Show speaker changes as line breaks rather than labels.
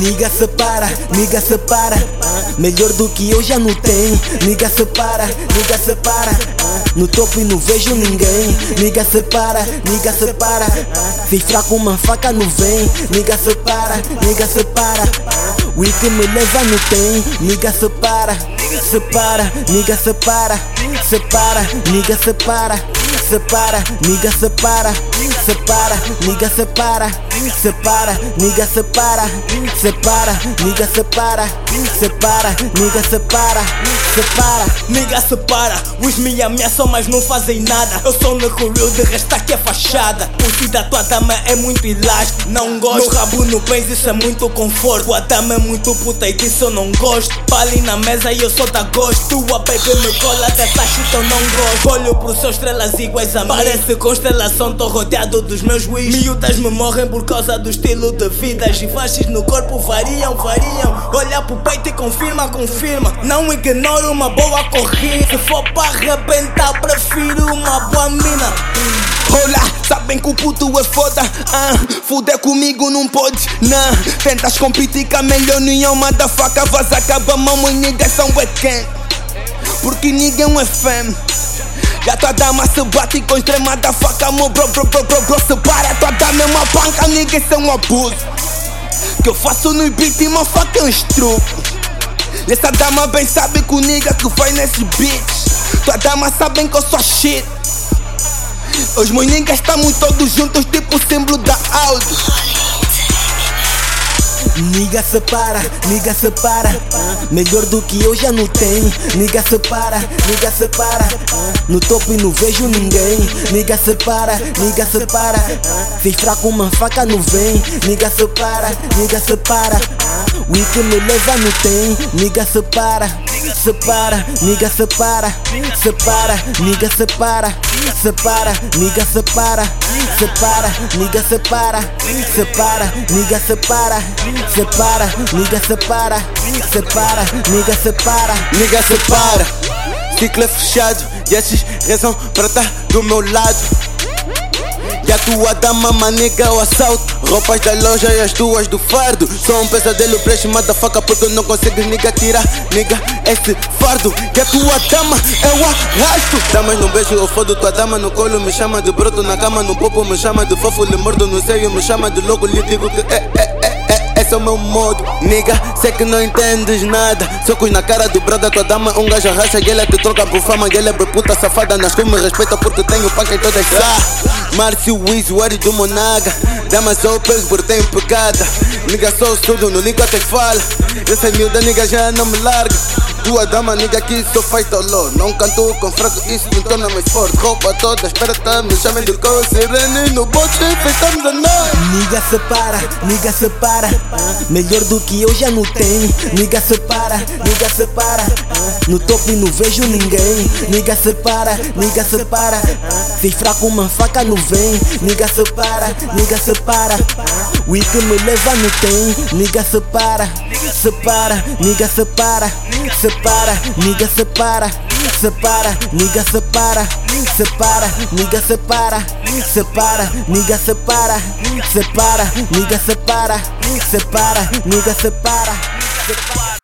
Niga separa, niga separa. Melhor do que eu já não tenho. Niga separa, niga separa. No topo e não vejo ninguém. Niga separa, niga separa. Fiz fraco uma faca não vem. Niga separa, niga separa. O que me leva não tem. Niga separa. Separa, niga separa Separa, niga separa Separa, niga separa Separa, niga separa Separa, niga separa Separa, niga separa Separa, niga separa Separa
Niga separa, os me ameaçam mas não fazem nada. Eu sou no real, de resto aqui é fachada. O que da tua dama é muito elástico. Não gosto, no rabo no pés isso é muito conforto. Tua dama é muito puta e disso eu não gosto. Pali na mesa e eu só dá gosto. Tua baby me cola até que eu não gosto. Olho pro céu estrelas a Parece constelação, tô rodeado dos meus juízes Miúdas me morrem por causa do estilo de vida As faixas no corpo variam, variam. Olha pro peito e confirma, confirma. Não ignoro uma boa corrida. Se for pra arrebentar, prefiro uma boa mina.
Olá, sabem que o puto é foda? Ah, Fuder comigo não pode, não. Tentas competir com a melhor união Motherfucker, vas acabar mão e niggas são weekend Porque ninguém é fã e a tua dama se bate com extrema da faca, mo bro, bro, bro, bro, bro a tua dama é uma banca, ninguém é um abuso Que eu faço no beat e uma faca é um estrupo essa dama bem sabe que o nigga que vai nesses beats Tua dama sabem que eu sou shit Os meus niggas estamos todos juntos, tipo o
Niga separa, niga separa. Melhor do que eu já não tenho. Niga separa, niga separa. No topo e não vejo ninguém. Niga separa, niga separa. Fiz fraco uma faca não vem. Niga separa, niga separa. O que me leva não tem. Niga separa, separa Niga separa, separa Niga separa, separa Niga separa, separa Niga separa, separa Niga separa separa, niga separa, separa, niga separa,
Niga separa, ciclo é fechado E esses rezam pra tá do meu lado E a tua dama maniga o assalto. Roupas da loja e as tuas do fardo. Sou um pesadelo pra este motherfucker Porque não consegues niga tirar, niga esse fardo E a tua dama é o arrasto. Damas no beijo eu fodo tua dama no colo. Me chama de broto na cama no popo. Me chama de fofo, lhe mordo no seio. Me chama de louco, lhe digo que é, é, é esse é o meu modo Nigga, sei que não entendes nada. Socos na cara do brother, tua dama um gajo racha E ele te troca por fama e ele é puta safada. Nas que me respeita porque tenho paca em todas as Márcio Wiz, o do Monaga. Dama sou por tenho pegada. Nigga, sou surdo, no língua até fala. Essa miúda, nigga, já não me larga tua dama, nigga, aqui só faz dolor Não canto com fraco, isso me torna mais forte Roupa toda esperta, me chamem de cor Sirene no bote, feitamos a nós
Nigga separa, nigga separa Melhor do que eu já não tenho. Nigga separa, nigga separa No topo e não vejo ninguém. Nigga separa, nigga separa Fiz fraco uma faca não vem. Nigga separa, nigga separa O que me leva não tem. Nigga separa, separa, nigga separa separa, niga separa, separa, niga separa, separa, niga separa, separa, niga separa, separa, niga separa, separa, niga separa, separa.